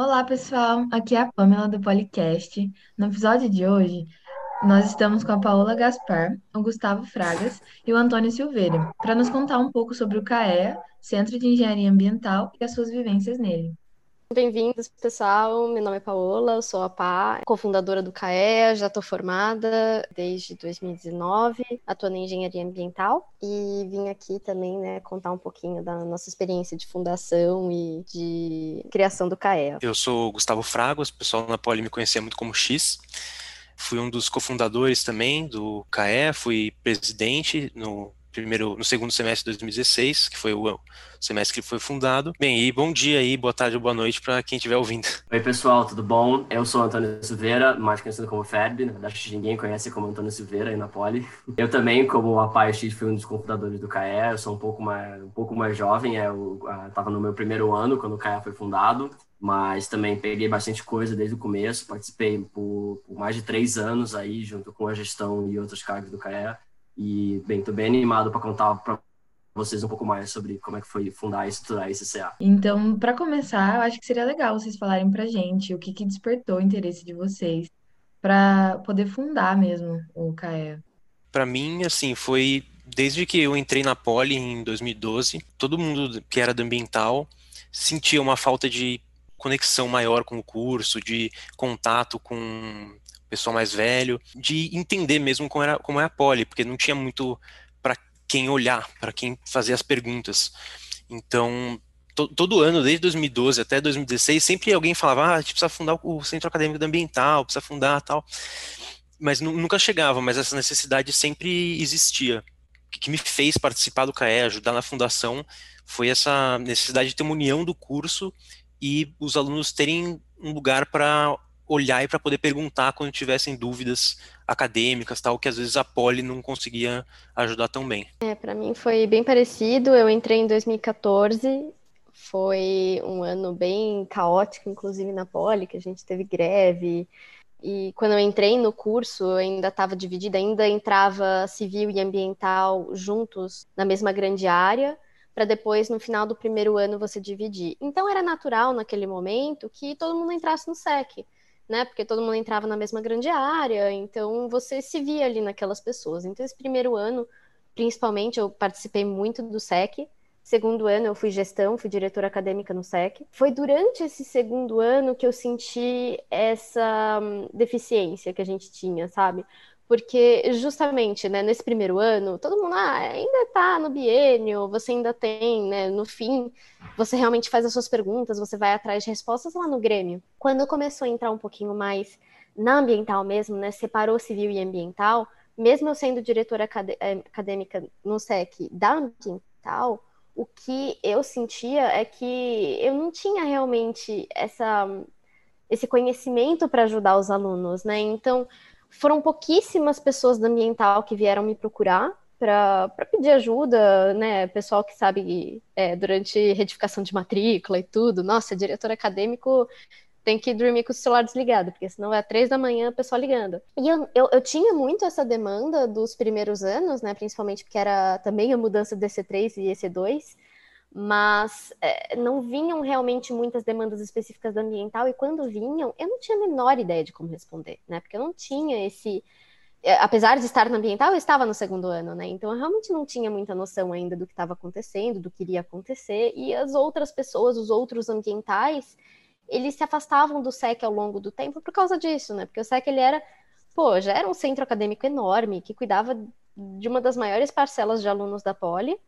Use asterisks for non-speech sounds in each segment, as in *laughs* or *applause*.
Olá, pessoal. Aqui é a Pamela do Policast. No episódio de hoje, nós estamos com a Paola Gaspar, o Gustavo Fragas e o Antônio Silveira, para nos contar um pouco sobre o CAEA, Centro de Engenharia Ambiental, e as suas vivências nele. Bem-vindos, pessoal. Meu nome é Paola, eu sou a Pá, cofundadora do CAEA, já estou formada desde 2019, atuando em engenharia ambiental e vim aqui também, né, contar um pouquinho da nossa experiência de fundação e de criação do CAEA. Eu sou Gustavo Fragos, o pessoal na Poli me conhecia muito como X. Fui um dos cofundadores também do CAE, fui presidente no primeiro, no segundo semestre de 2016, que foi o semestre que foi fundado. Bem, e bom dia aí, boa tarde ou boa noite para quem estiver ouvindo. *laughs* Oi, pessoal, tudo bom? Eu sou Antônio Silveira, mais conhecido como Ferb, na verdade ninguém conhece como Antônio Silveira aí na Poli. *laughs* Eu também, como a Pai X, fui um dos cofundadores do CAE, eu sou um pouco mais, um pouco mais jovem, eu estava no meu primeiro ano quando o CAE foi fundado, mas também peguei bastante coisa desde o começo, participei por, por mais de três anos aí, junto com a gestão e outros cargos do CAE, e, bem, estou bem animado para contar para vocês um pouco mais sobre como é que foi fundar e estruturar esse CA. Então, para começar, eu acho que seria legal vocês falarem para gente o que, que despertou o interesse de vocês para poder fundar mesmo o CAE. Para mim, assim, foi desde que eu entrei na Poli em 2012, todo mundo que era do ambiental sentia uma falta de conexão maior com o curso, de contato com pessoal mais velho, de entender mesmo como, era, como é a poli, porque não tinha muito para quem olhar, para quem fazer as perguntas. Então, to, todo ano, desde 2012 até 2016, sempre alguém falava, ah, a gente precisa fundar o Centro Acadêmico do Ambiental, precisa fundar tal. Mas nunca chegava, mas essa necessidade sempre existia. O que me fez participar do CAE, ajudar na fundação, foi essa necessidade de ter uma união do curso e os alunos terem um lugar para olhar e para poder perguntar quando tivessem dúvidas acadêmicas, tal, que às vezes a Poli não conseguia ajudar tão bem. É, para mim foi bem parecido. Eu entrei em 2014, foi um ano bem caótico, inclusive na Poli, que a gente teve greve. E quando eu entrei no curso, ainda estava dividida, ainda entrava civil e ambiental juntos na mesma grande área, para depois, no final do primeiro ano, você dividir. Então era natural naquele momento que todo mundo entrasse no SEC né? Porque todo mundo entrava na mesma grande área, então você se via ali naquelas pessoas. Então, esse primeiro ano, principalmente, eu participei muito do SEC. Segundo ano, eu fui gestão, fui diretora acadêmica no SEC. Foi durante esse segundo ano que eu senti essa hum, deficiência que a gente tinha, sabe? Porque justamente, né, nesse primeiro ano, todo mundo ah, ainda está no biênio, você ainda tem, né, no fim, você realmente faz as suas perguntas, você vai atrás de respostas lá no Grêmio. Quando começou a entrar um pouquinho mais na ambiental mesmo, né, separou civil e ambiental, mesmo eu sendo diretora eh, acadêmica no SEC da ambiental, o que eu sentia é que eu não tinha realmente essa esse conhecimento para ajudar os alunos, né? Então, foram pouquíssimas pessoas da ambiental que vieram me procurar para pedir ajuda, né? Pessoal que sabe é, durante retificação de matrícula e tudo. Nossa, diretor acadêmico tem que dormir com o celular desligado, porque senão é três da manhã o pessoal ligando. E eu, eu, eu, tinha muito essa demanda dos primeiros anos, né? Principalmente porque era também a mudança do EC3 e EC2 mas é, não vinham realmente muitas demandas específicas da ambiental, e quando vinham, eu não tinha a menor ideia de como responder, né? Porque eu não tinha esse. É, apesar de estar no ambiental, eu estava no segundo ano, né? Então eu realmente não tinha muita noção ainda do que estava acontecendo, do que iria acontecer, e as outras pessoas, os outros ambientais, eles se afastavam do SEC ao longo do tempo por causa disso, né? Porque o SEC ele era, pô, já era um centro acadêmico enorme que cuidava de uma das maiores parcelas de alunos da Poli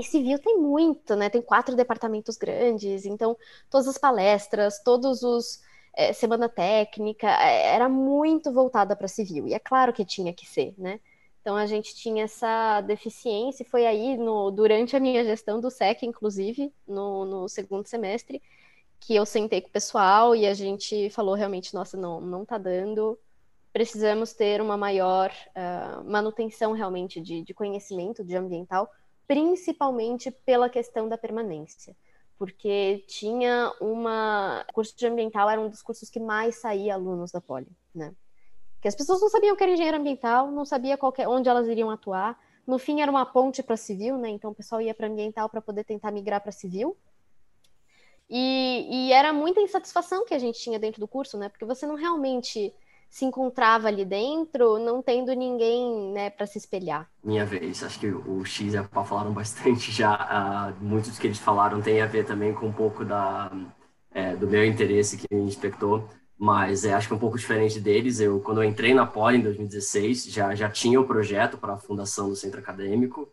e civil tem muito, né? Tem quatro departamentos grandes, então todas as palestras, todos os é, semana técnica é, era muito voltada para civil. E é claro que tinha que ser, né? Então a gente tinha essa deficiência, e foi aí no, durante a minha gestão do SEC, inclusive, no, no segundo semestre, que eu sentei com o pessoal e a gente falou realmente, nossa, não, não tá dando, precisamos ter uma maior uh, manutenção realmente de, de conhecimento de ambiental, principalmente pela questão da permanência, porque tinha uma o curso de ambiental era um dos cursos que mais saía alunos da Poli, né? Que as pessoas não sabiam que era engenheiro ambiental, não sabia qualquer, onde elas iriam atuar. No fim era uma ponte para civil, né? Então o pessoal ia para ambiental para poder tentar migrar para civil. E, e era muita insatisfação que a gente tinha dentro do curso, né? Porque você não realmente se encontrava ali dentro, não tendo ninguém, né, para se espelhar. Minha vez, acho que o X e a Pá falaram *laughs* bastante já. Uh, muitos que eles falaram tem a ver também com um pouco da, é, do meu interesse que me inspectou, mas é, acho que é um pouco diferente deles. Eu, quando eu entrei na Poli em 2016, já, já tinha o projeto para a fundação do centro acadêmico.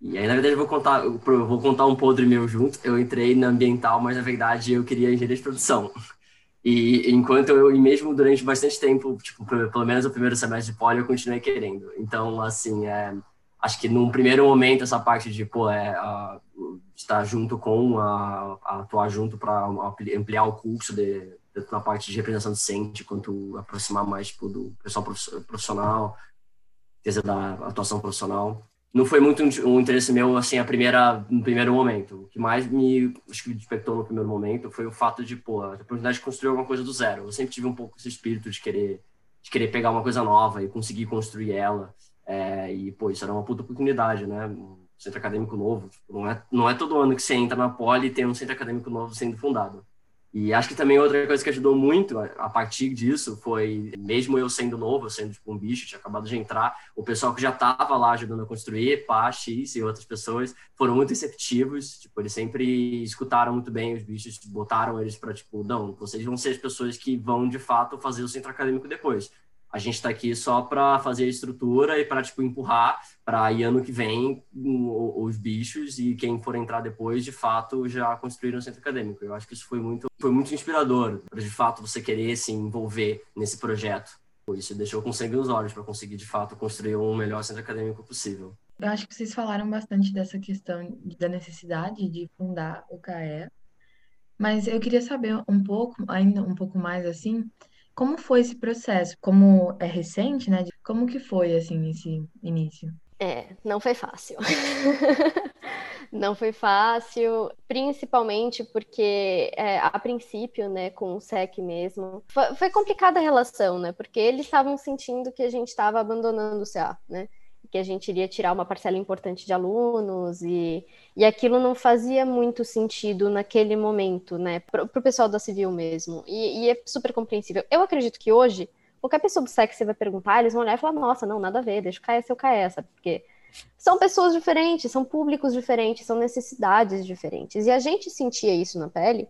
E aí, na verdade, eu vou contar, eu vou contar um podre meu junto. Eu entrei na ambiental, mas na verdade eu queria engenharia de produção. E enquanto eu, e mesmo durante bastante tempo, tipo, pelo menos o primeiro semestre de poli, eu continuei querendo. Então, assim, é, acho que num primeiro momento essa parte de, pô, é, a, estar junto com, a, a atuar junto para ampliar o curso de, de, na parte de representação docente, quanto aproximar mais, tipo, do pessoal profissional, da atuação profissional não foi muito um interesse meu, assim, a primeira, no primeiro momento. O que mais me, acho que me despertou no primeiro momento foi o fato de, pô, a oportunidade de construir alguma coisa do zero. Eu sempre tive um pouco esse espírito de querer, de querer pegar uma coisa nova e conseguir construir ela. É, e, pô, isso era uma puta oportunidade, né? Um centro acadêmico novo. Tipo, não, é, não é todo ano que você entra na Poli e tem um centro acadêmico novo sendo fundado. E acho que também outra coisa que ajudou muito a, partir disso foi, mesmo eu sendo novo, sendo tipo um bicho, tinha acabado de entrar, o pessoal que já estava lá ajudando a construir, X e outras pessoas, foram muito receptivos, tipo, eles sempre escutaram muito bem os bichos, botaram eles para, tipo, não, vocês vão ser as pessoas que vão, de fato, fazer o centro acadêmico depois. A gente está aqui só para fazer a estrutura e para tipo empurrar para aí ano que vem os bichos e quem for entrar depois de fato já construir um centro acadêmico. Eu acho que isso foi muito foi muito inspirador para de fato você querer se envolver nesse projeto. Isso deixou com sangue nos olhos para conseguir de fato construir um melhor centro acadêmico possível. Eu acho que vocês falaram bastante dessa questão da necessidade de fundar o CAE, mas eu queria saber um pouco, ainda um pouco mais assim, como foi esse processo? Como é recente, né? Como que foi, assim, esse início? É, não foi fácil. *laughs* não foi fácil, principalmente porque, é, a princípio, né, com o SEC mesmo, foi, foi complicada a relação, né? Porque eles estavam sentindo que a gente estava abandonando o CA, né? Que a gente iria tirar uma parcela importante de alunos e, e aquilo não fazia muito sentido naquele momento, né, para o pessoal da civil mesmo. E, e, é super compreensível. Eu acredito que hoje, qualquer pessoa do sexo você vai perguntar, eles vão olhar e falar, nossa, não, nada a ver, deixa o cair seu cair, sabe? Porque são pessoas diferentes, são públicos diferentes, são necessidades diferentes. E a gente sentia isso na pele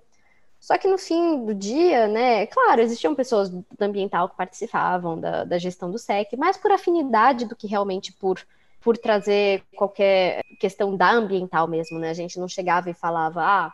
só que no fim do dia, né, claro, existiam pessoas do ambiental que participavam da, da gestão do SEC, mais por afinidade do que realmente por, por trazer qualquer questão da ambiental mesmo, né? A gente não chegava e falava, ah,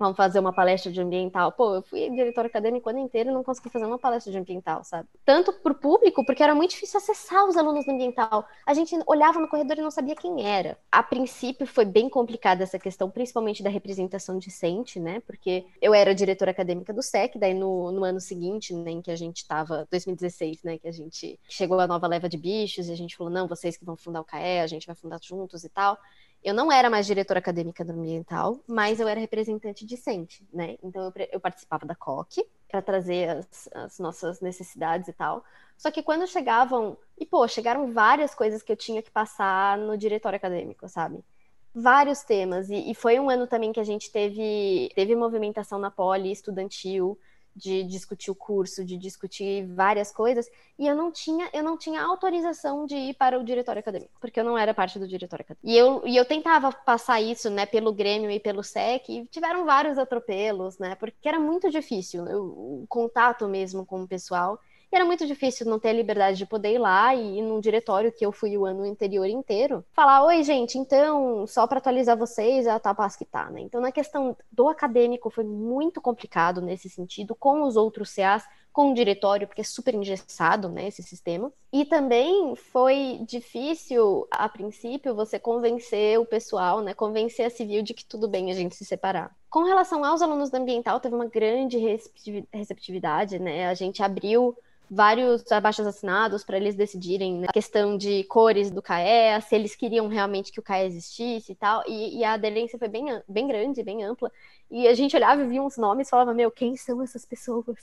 vamos fazer uma palestra de ambiental. Pô, eu fui diretor acadêmico o ano inteiro e não consegui fazer uma palestra de ambiental, sabe? Tanto para o público, porque era muito difícil acessar os alunos do ambiental. A gente olhava no corredor e não sabia quem era. A princípio foi bem complicada essa questão, principalmente da representação discente, né? Porque eu era diretora acadêmica do SEC, daí no, no ano seguinte, né, em que a gente estava, 2016, né, que a gente chegou a nova leva de bichos e a gente falou, não, vocês que vão fundar o CAE, a gente vai fundar juntos e tal. Eu não era mais diretora acadêmica do ambiental, mas eu era representante discente, né? Então eu, eu participava da COC para trazer as, as, nossas necessidades e tal. Só que quando chegavam, e pô, chegaram várias coisas que eu tinha que passar no diretório acadêmico, sabe? Vários temas. E, e foi um ano também que a gente teve, teve movimentação na poli estudantil de discutir o curso, de discutir várias coisas, e eu não tinha, eu não tinha autorização de ir para o diretório acadêmico, porque eu não era parte do diretório acadêmico. E eu, e eu tentava passar isso, né, pelo Grêmio e pelo SEC, e tiveram vários atropelos, né, porque era muito difícil o contato mesmo com o pessoal. E era muito difícil não ter a liberdade de poder ir lá e ir num diretório que eu fui o ano anterior inteiro, falar: oi, gente, então, só para atualizar vocês, a tá que tá, né? Então, na questão do acadêmico, foi muito complicado nesse sentido, com os outros CAs, com o diretório, porque é super engessado, né, esse sistema. E também foi difícil, a princípio, você convencer o pessoal, né, convencer a civil de que tudo bem a gente se separar. Com relação aos alunos da ambiental, teve uma grande receptividade, né, a gente abriu vários abaixos assinados para eles decidirem né, a questão de cores do CAE, se eles queriam realmente que o CAE existisse e tal. E, e, a aderência foi bem, bem grande, bem ampla. E a gente olhava e via uns nomes e falava: Meu, quem são essas pessoas?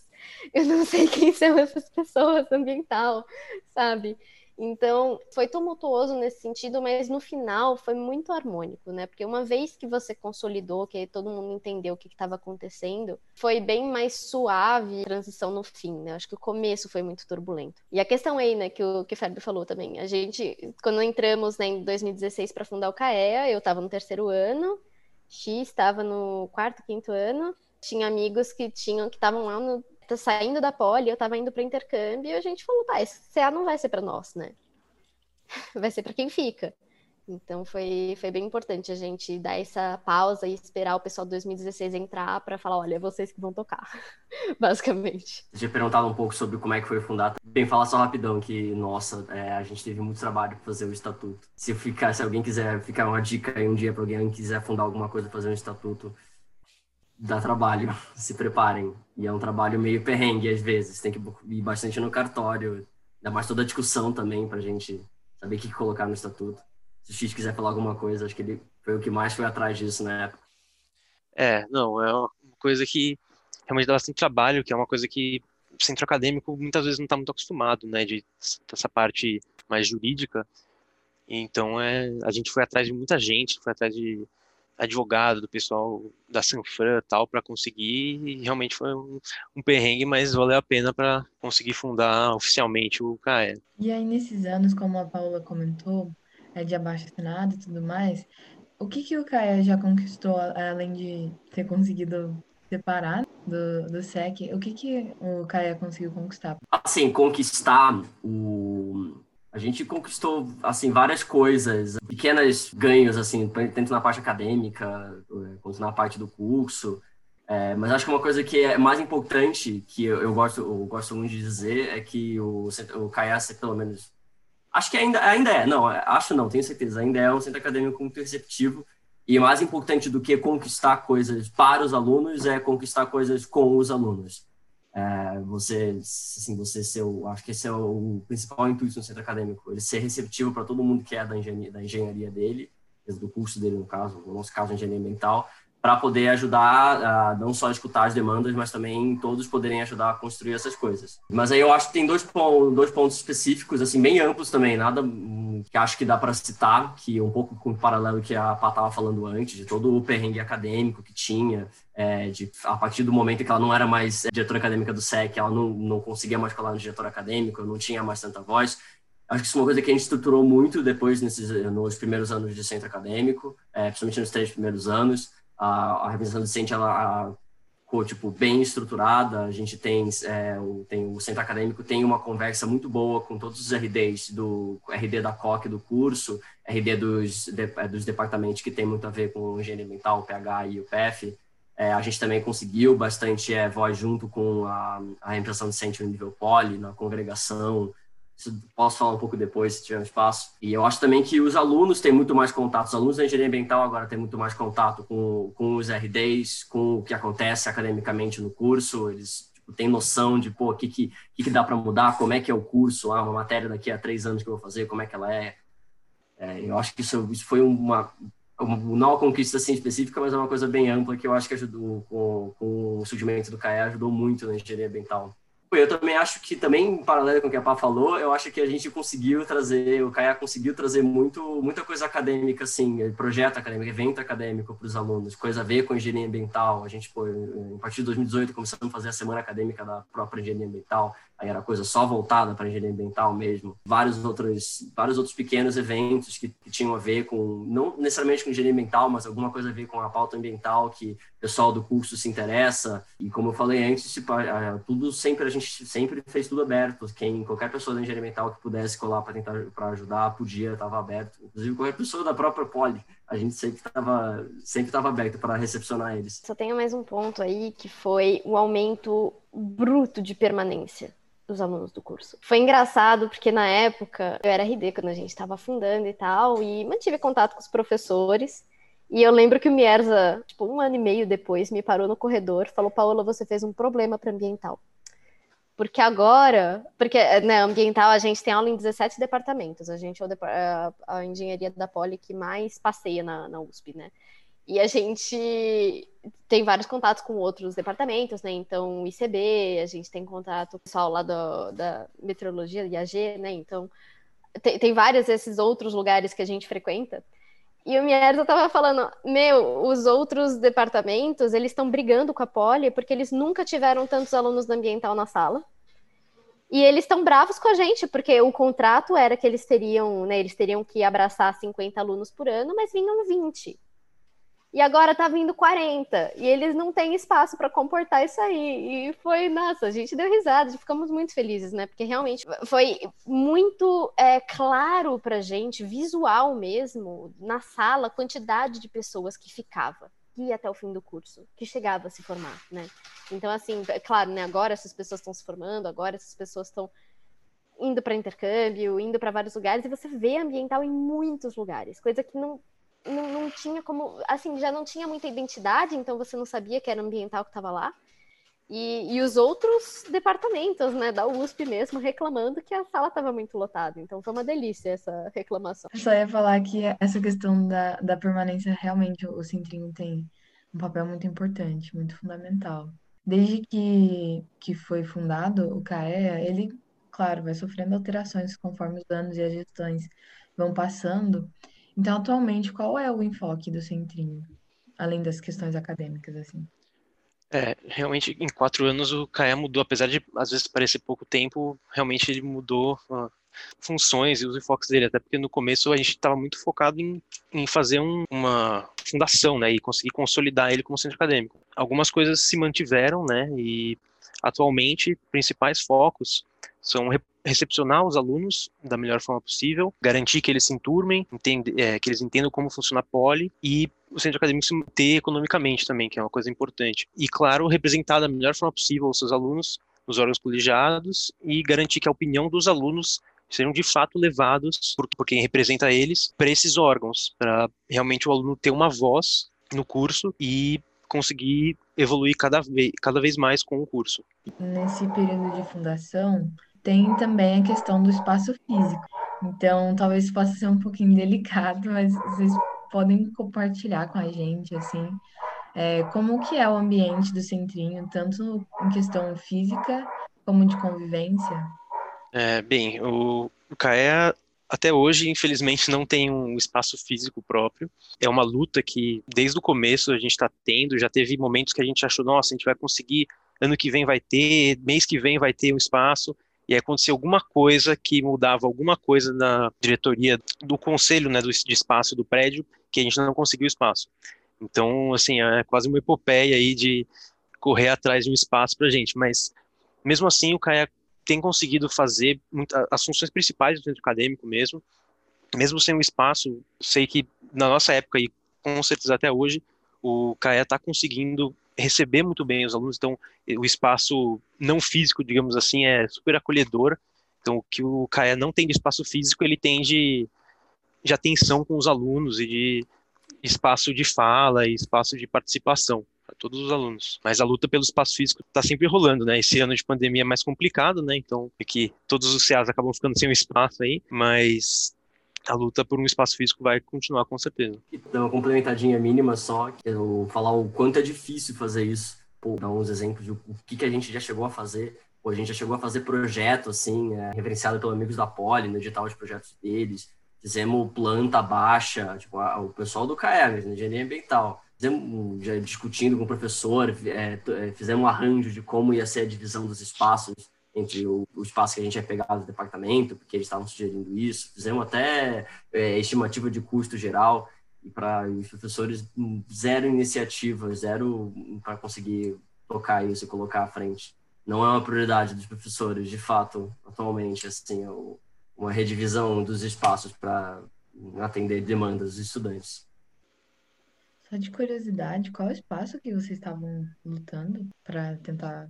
Eu não sei *laughs* quem são essas pessoas ambiental, sabe? Então, foi tumultuoso nesse sentido, mas no final foi muito harmônico, né? Porque uma vez que você consolidou, que todo mundo entendeu o que estava acontecendo, foi bem mais suave a transição no fim, né? Acho que o começo foi muito turbulento. E a questão aí, né, que o que o Fábio falou também, a gente, quando entramos né, em 2016 para fundar o CAEA, eu estava no terceiro ano, X estava no quarto, quinto ano, tinha amigos que tinham que estavam lá no saindo da poli, eu tava indo para intercâmbio, e a gente falou, tá, esse CA não vai ser para nós, né? *laughs* Vai ser para quem fica. Então foi, foi bem importante a gente dar essa pausa e esperar o pessoal de 2016 entrar para falar, olha, é vocês que vão tocar, *laughs* basicamente. Eu tinha perguntado um pouco sobre como é que foi fundar. Bem, falar só rapidão que, nossa, é, a gente teve muito trabalho para fazer o estatuto. Se ficar, se alguém quiser ficar uma dica aí um dia para alguém que quiser fundar alguma coisa, fazer um estatuto, dá trabalho, *laughs* se preparem. E é um trabalho meio perrengue às vezes, tem que ir bastante no cartório, ainda mais toda a discussão também pra gente saber o que colocar no estatuto. Se o X quiser falar alguma coisa, acho que ele foi o que mais foi atrás disso na época. É, não, é uma coisa que realmente dá bastante trabalho, que é uma coisa que o centro acadêmico muitas vezes não está muito acostumado, né, de essa parte mais jurídica. Então, é, a gente foi atrás de muita gente, foi atrás de advogado, do pessoal da Sanfran tal, para conseguir, e realmente foi um, um perrengue, mas valeu a pena para conseguir fundar oficialmente o CAE. E aí, nesses anos, como a Paula comentou, é de abaixo assinado e tudo mais, o que, que o CAE já conquistou, além de ter conseguido separar do, do SEC, o que, que o CAE conseguiu conquistar? Assim, conquistar o a gente conquistou assim várias coisas, pequenos ganhos assim, tanto na parte acadêmica quanto na parte do curso. É, mas acho que uma coisa que é mais importante que eu, eu gosto eu gosto muito de dizer é que o o CAIAS, pelo menos acho que ainda ainda é não acho não tenho certeza ainda é um centro acadêmico muito receptivo e mais importante do que conquistar coisas para os alunos é conquistar coisas com os alunos é, você, assim, você ser o, acho que esse é o, principal intuito no centro acadêmico, ele ser receptivo para todo mundo que é da engenharia, da engenharia dele, do curso dele no caso, no nosso caso engenharia ambiental, para poder ajudar a não só escutar as demandas, mas também todos poderem ajudar a construir essas coisas. Mas aí eu acho que tem dois, dois pontos específicos, assim, bem amplos também, nada que acho que dá para citar, que é um pouco com o paralelo que a Pá estava falando antes, de todo o perrengue acadêmico que tinha, é, de, a partir do momento que ela não era mais diretora acadêmica do SEC, ela não, não conseguia mais falar no diretor acadêmico, não tinha mais tanta voz. Acho que isso é uma coisa que a gente estruturou muito depois, nesses, nos primeiros anos de centro acadêmico, é, principalmente nos três primeiros anos a, a representação docente ela ficou tipo bem estruturada. A gente tem, é, o, tem o centro acadêmico tem uma conversa muito boa com todos os RDs do RD da COC do curso, RD dos, de, é, dos departamentos que tem muito a ver com engenharia ambiental, o PH e o PF. É, a gente também conseguiu bastante é, voz junto com a, a representação docente no nível poli, na congregação, posso falar um pouco depois, se tiver espaço. E eu acho também que os alunos têm muito mais contato, os alunos da engenharia ambiental agora têm muito mais contato com, com os RDs, com o que acontece academicamente no curso, eles tipo, têm noção de, pô, o que, que, que dá para mudar, como é que é o curso, ah, uma matéria daqui a três anos que eu vou fazer, como é que ela é. é eu acho que isso, isso foi uma, uma, não uma conquista assim específica, mas é uma coisa bem ampla que eu acho que ajudou, com, com o surgimento do CAE, ajudou muito na engenharia ambiental. Eu também acho que, também em paralelo com o que a Pá falou, eu acho que a gente conseguiu trazer, o CAIA conseguiu trazer muito, muita coisa acadêmica, assim, projeto acadêmico, evento acadêmico para os alunos, coisa a ver com engenharia ambiental. A gente, pô, a partir de 2018, começamos a fazer a semana acadêmica da própria engenharia ambiental, aí era coisa só voltada para engenharia ambiental mesmo. Vários outros, vários outros pequenos eventos que, que, tinham a ver com, não necessariamente com engenharia ambiental, mas alguma coisa a ver com a pauta ambiental que o pessoal do curso se interessa. E como eu falei antes, tipo, tudo sempre a gente sempre fez tudo aberto. Quem, qualquer pessoa da engenharia ambiental que pudesse colar para tentar para ajudar, podia, estava aberto. Inclusive qualquer pessoa da própria Poli, a gente sempre estava sempre estava aberto para recepcionar eles. Só tenho mais um ponto aí que foi o aumento bruto de permanência dos alunos do curso. Foi engraçado porque na época eu era RD quando a gente estava fundando e tal e mantive contato com os professores. E eu lembro que o Mierza, tipo, um ano e meio depois, me parou no corredor, falou: Paola, você fez um problema para ambiental. Porque agora, porque né, ambiental a gente tem aula em 17 departamentos, a gente é a, a engenharia da Poli que mais passeia na, na USP, né? E a gente tem vários contatos com outros departamentos, né? Então, o ICB, a gente tem contato com o pessoal lá do, da meteorologia, IAG, né? Então, tem, tem vários desses outros lugares que a gente frequenta. E o Mierza estava falando, meu, os outros departamentos, eles estão brigando com a Poli porque eles nunca tiveram tantos alunos do ambiental na sala. E eles estão bravos com a gente, porque o contrato era que eles teriam, né, eles teriam que abraçar 50 alunos por ano, mas vinham 20 e agora tá vindo 40, e eles não têm espaço para comportar isso aí. E foi, nossa, a gente deu risada, ficamos muito felizes, né? Porque realmente foi muito é, claro pra gente, visual mesmo, na sala, a quantidade de pessoas que ficava ia até o fim do curso, que chegava a se formar, né? Então, assim, é claro, né? Agora essas pessoas estão se formando, agora essas pessoas estão indo para intercâmbio, indo para vários lugares, e você vê ambiental em muitos lugares, coisa que não não, não tinha como, assim, já não tinha muita identidade, então você não sabia que era ambiental que estava lá. E, e, os outros departamentos, né, da USP mesmo, reclamando que a sala estava muito lotada. Então foi uma delícia essa reclamação. Só ia falar que essa questão da, da permanência, realmente, o Centrinho tem um papel muito importante, muito fundamental. Desde que, que foi fundado o CAEA, ele, claro, vai sofrendo alterações conforme os anos e as gestões vão passando, então, atualmente, qual é o enfoque do Centrinho, além das questões acadêmicas, assim? É, realmente, em quatro anos o CAE mudou, apesar de às vezes parecer pouco tempo, realmente ele mudou uh, funções e os enfoques dele, até porque no começo a gente estava muito focado em, em fazer um, uma fundação, né, e conseguir consolidar ele como centro acadêmico. Algumas coisas se mantiveram, né, e atualmente principais focos são recepcionar os alunos da melhor forma possível, garantir que eles se enturmem, entende, é, que eles entendam como funciona a poli e o centro acadêmico se manter economicamente também, que é uma coisa importante. E, claro, representar da melhor forma possível os seus alunos nos órgãos colegiados e garantir que a opinião dos alunos sejam de fato levados por, por quem representa eles para esses órgãos, para realmente o aluno ter uma voz no curso e conseguir evoluir cada vez, cada vez mais com o curso. Nesse período de fundação, tem também a questão do espaço físico. Então, talvez possa ser um pouquinho delicado, mas vocês podem compartilhar com a gente, assim, é, como que é o ambiente do Centrinho, tanto em questão física como de convivência? É, bem, o, o CAEA até hoje, infelizmente, não tem um espaço físico próprio. É uma luta que, desde o começo, a gente está tendo. Já teve momentos que a gente achou, nossa, a gente vai conseguir, ano que vem vai ter, mês que vem vai ter um espaço e aí aconteceu alguma coisa que mudava alguma coisa na diretoria do conselho, né, do, de espaço do prédio, que a gente não conseguiu espaço. Então, assim, é quase uma epopeia aí de correr atrás de um espaço para gente, mas mesmo assim o CAIA tem conseguido fazer muita, as funções principais do centro acadêmico mesmo, mesmo sem um espaço, sei que na nossa época e com certeza até hoje, o CAIA está conseguindo receber muito bem os alunos, então o espaço não físico, digamos assim, é super acolhedor. Então, o que o CAE não tem de espaço físico, ele tem de, de atenção com os alunos e de espaço de fala e espaço de participação para todos os alunos. Mas a luta pelo espaço físico está sempre rolando, né? Esse ano de pandemia é mais complicado, né? Então, é que todos os CEAs acabam ficando sem um espaço aí, mas a luta por um espaço físico vai continuar com certeza. Então, uma complementadinha mínima só, que eu falar o quanto é difícil fazer isso. Pô, dar uns exemplos de o que, que a gente já chegou a fazer. Pô, a gente já chegou a fazer projeto, assim, é, referenciado pelos amigos da Poli, no edital de projetos deles. Fizemos planta baixa, tipo, a, o pessoal do CAE, na engenharia ambiental. Fizemos, já discutindo com o professor, é, é, fizemos um arranjo de como ia ser a divisão dos espaços entre o, o, espaço que a gente ia pegar do departamento, porque eles estavam sugerindo isso. Fizemos até é, estimativa de custo geral e para os professores zero iniciativa, zero para conseguir tocar isso e colocar à frente. Não é uma prioridade dos professores, de fato, atualmente, assim, é uma redivisão dos espaços para atender demandas dos estudantes. Só de curiosidade, qual é o espaço que vocês estavam lutando para tentar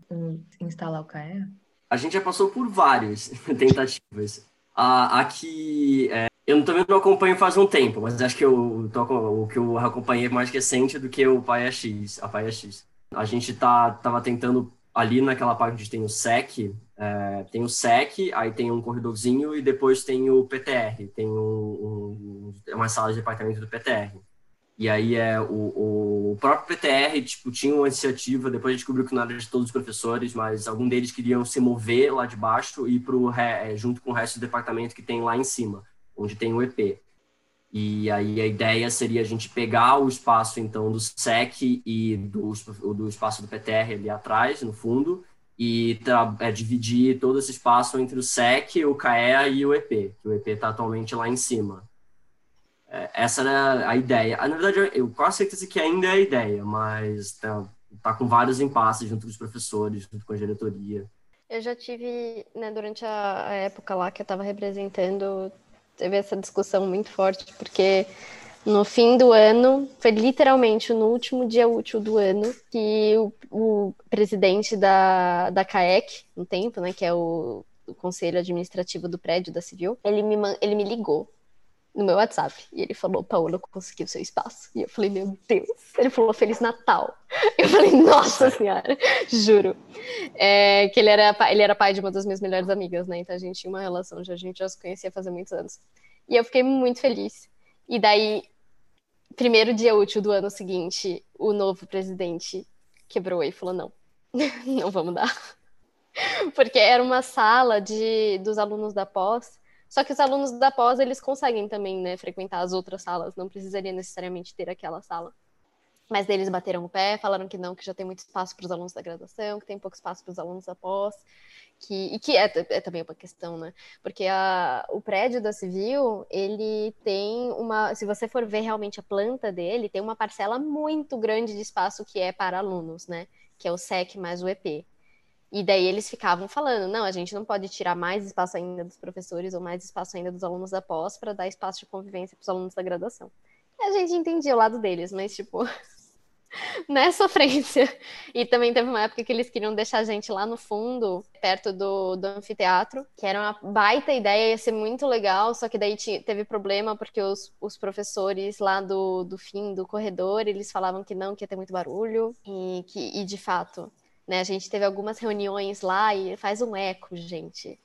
instalar o CAEA? A gente já passou por várias *laughs* tentativas. Ah, aqui, é, eu também não acompanho faz um tempo, mas acho que eu tô, o que eu acompanhei é mais recente do que o Paia X, a Paia X. A gente tá, tava tentando ali naquela parte onde tem o SEC, é, tem o SEC, aí tem um corredorzinho e depois tem o PTR, tem um, um, uma sala de departamento do PTR. E aí é o, o próprio PTR tipo, tinha uma iniciativa, depois a gente descobriu que não era de todos os professores, mas algum deles queriam se mover lá de baixo e pro, é, junto com o resto do departamento que tem lá em cima, onde tem o EP. E aí a ideia seria a gente pegar o espaço então do SEC e do, do espaço do PTR ali atrás, no fundo, e é, dividir todo esse espaço entre o SEC, o CAEA e o EP, que o EP está atualmente lá em cima. É, essa era a ideia. Na verdade, eu quase certeza que ainda é a ideia, mas tá, tá com vários impasses junto com os professores, junto com a diretoria. Eu já tive, né, durante a, época lá que eu estava representando, teve essa discussão muito forte, porque no fim do ano, foi literalmente no último dia útil do ano, que o, o presidente da, da CAEC, no tempo, né, que é o, o conselho administrativo do prédio da Civil, ele me, ele me ligou no meu WhatsApp. E ele falou, Paola, consegui o seu espaço. E eu falei, meu Deus. Ele falou, Feliz Natal. *laughs* Eu falei, nossa senhora, juro. É, que ele era, ele era pai de uma das minhas melhores amigas, né? Então a gente tinha uma relação, já, a gente já se conhecia fazia muitos anos. E eu fiquei muito feliz. E daí, primeiro dia útil do ano seguinte, o novo presidente quebrou e falou, não, *laughs* não vamos dar. *laughs* Porque era uma sala de, dos alunos da pós só que os alunos da pós, eles conseguem também, né, frequentar as outras salas, não precisaria necessariamente ter aquela sala. Mas eles bateram o pé, falaram que não, que já tem muito espaço para os alunos da graduação, que tem pouco espaço para os alunos da pós, que, e que é, é, também uma questão, né? Porque a, o prédio da Civil, ele tem uma. Se você for ver realmente a planta dele, tem uma parcela muito grande de espaço que é para alunos, né? Que é o SEC mais o EP. E daí eles ficavam falando, não, a gente não pode tirar mais espaço ainda dos professores ou mais espaço ainda dos alunos da pós para dar espaço de convivência para os alunos da graduação. E a gente entendia o lado deles, mas tipo, *laughs* nessa é sofrência. E também teve uma época que eles queriam deixar a gente lá no fundo, perto do, do anfiteatro, que era uma baita ideia, ia ser muito legal, só que daí teve problema porque os, os professores lá do, do fim do corredor, eles falavam que não, que ia ter muito barulho, e que, e de fato né? A gente teve algumas reuniões lá e faz um eco, gente.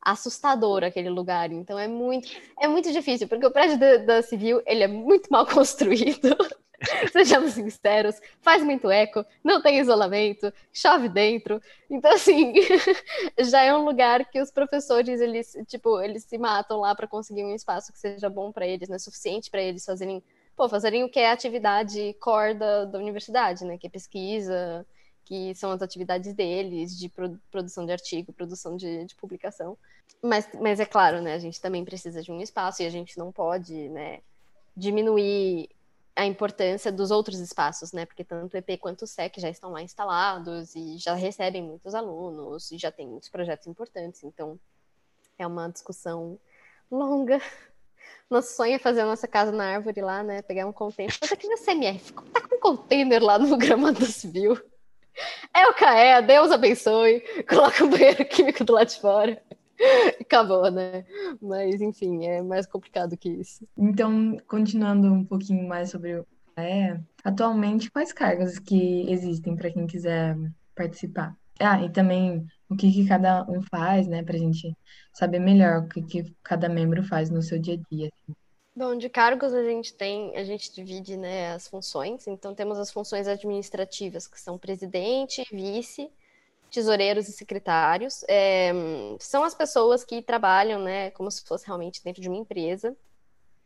Assustador aquele lugar. Então é muito, é muito difícil, porque o prédio da, Civil ele é muito mal *laughs* construído. *laughs* Sejamos sinceros, faz muito eco, não tem isolamento, chove dentro. Então, assim, *laughs* já é um lugar que os professores, eles, tipo, eles se matam lá para conseguir um espaço que seja bom para eles, não é suficiente para eles fazerem, pô, fazerem o que é a atividade core da, da universidade, né? Que é pesquisa, que são as atividades deles, de produção de artigo, produção de, de, publicação. Mas, mas é claro, né, a gente também precisa de um espaço e a gente não pode né, diminuir a importância dos outros espaços, né? Porque tanto o EP quanto o SEC já estão lá instalados e já recebem muitos alunos e já tem muitos projetos importantes. Então, é uma discussão longa. *laughs* Nosso sonho é fazer a nossa casa na árvore lá, né? Pegar um container. Mas aqui na CMF, tá com um container lá no *laughs* gramado civil. É o CAE, Deus abençoe, coloca o banheiro químico do lado de fora. Acabou, né? Mas, enfim, é mais complicado que isso. Então, continuando um pouquinho mais sobre o CAE, atualmente, quais cargos que existem para quem quiser participar? Ah, e também o que, que cada um faz, né, para a gente saber melhor o que, que cada membro faz no seu dia a dia. Assim. Bom, de cargos a gente tem, a gente divide né, as funções. Então temos as funções administrativas, que são presidente, vice, tesoureiros e secretários. É, são as pessoas que trabalham, né, como se fosse realmente dentro de uma empresa,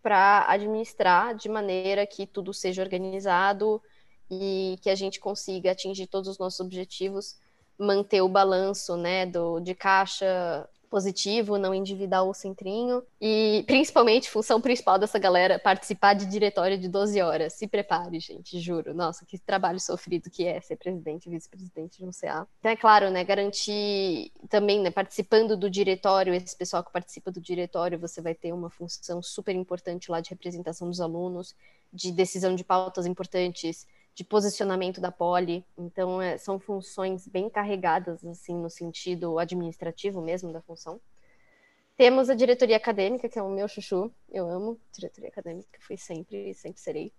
para administrar de maneira que tudo seja organizado e que a gente consiga atingir todos os nossos objetivos, manter o balanço, né, do, de caixa positivo, não endividar o centrinho. E principalmente, função principal dessa galera, participar de diretório de 12 horas. Se prepare, gente, juro. Nossa, que trabalho sofrido que é ser presidente e vice-presidente de um CA. Então, é claro, né, garantir também, né, participando do diretório, esse pessoal que participa do diretório, você vai ter uma função super importante lá de representação dos alunos, de decisão de pautas importantes, de posicionamento da poli. Então, é, são funções bem carregadas, assim, no sentido administrativo mesmo da função. Temos a diretoria acadêmica, que é o meu chuchu, eu amo diretoria acadêmica, fui sempre e sempre serei,